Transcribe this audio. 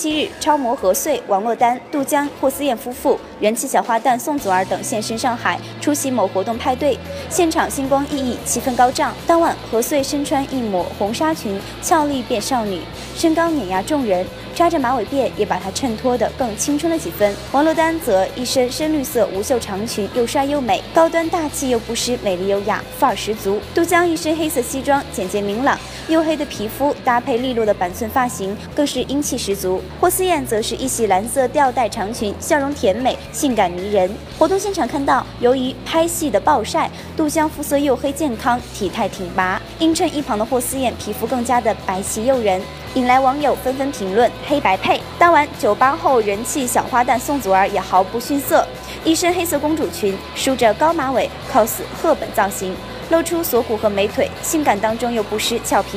七日，超模何穗、王珞丹、杜江、霍思燕夫妇、元气小花旦宋祖儿等现身上海出席某活动派对，现场星光熠熠，气氛高涨。当晚，何穗身穿一抹红纱裙，俏丽变少女，身高碾压众人，扎着马尾辫也把她衬托得更青春了几分。王珞丹则一身深绿色无袖长裙，又帅又美，高端大气又不失美丽优雅，范儿十足。杜江一身黑色西装，简洁明朗，黝黑的皮肤搭配利落的板寸发型，更是英气十足。霍思燕则是一袭蓝色吊带长裙，笑容甜美，性感迷人。活动现场看到，由于拍戏的暴晒，杜江肤色黝黑健康，体态挺拔，映衬一旁的霍思燕皮肤更加的白皙诱人，引来网友纷纷评论黑白配。当晚酒吧后，人气小花旦宋祖儿也毫不逊色，一身黑色公主裙，梳着高马尾，cos 赫本造型，露出锁骨和美腿，性感当中又不失俏皮。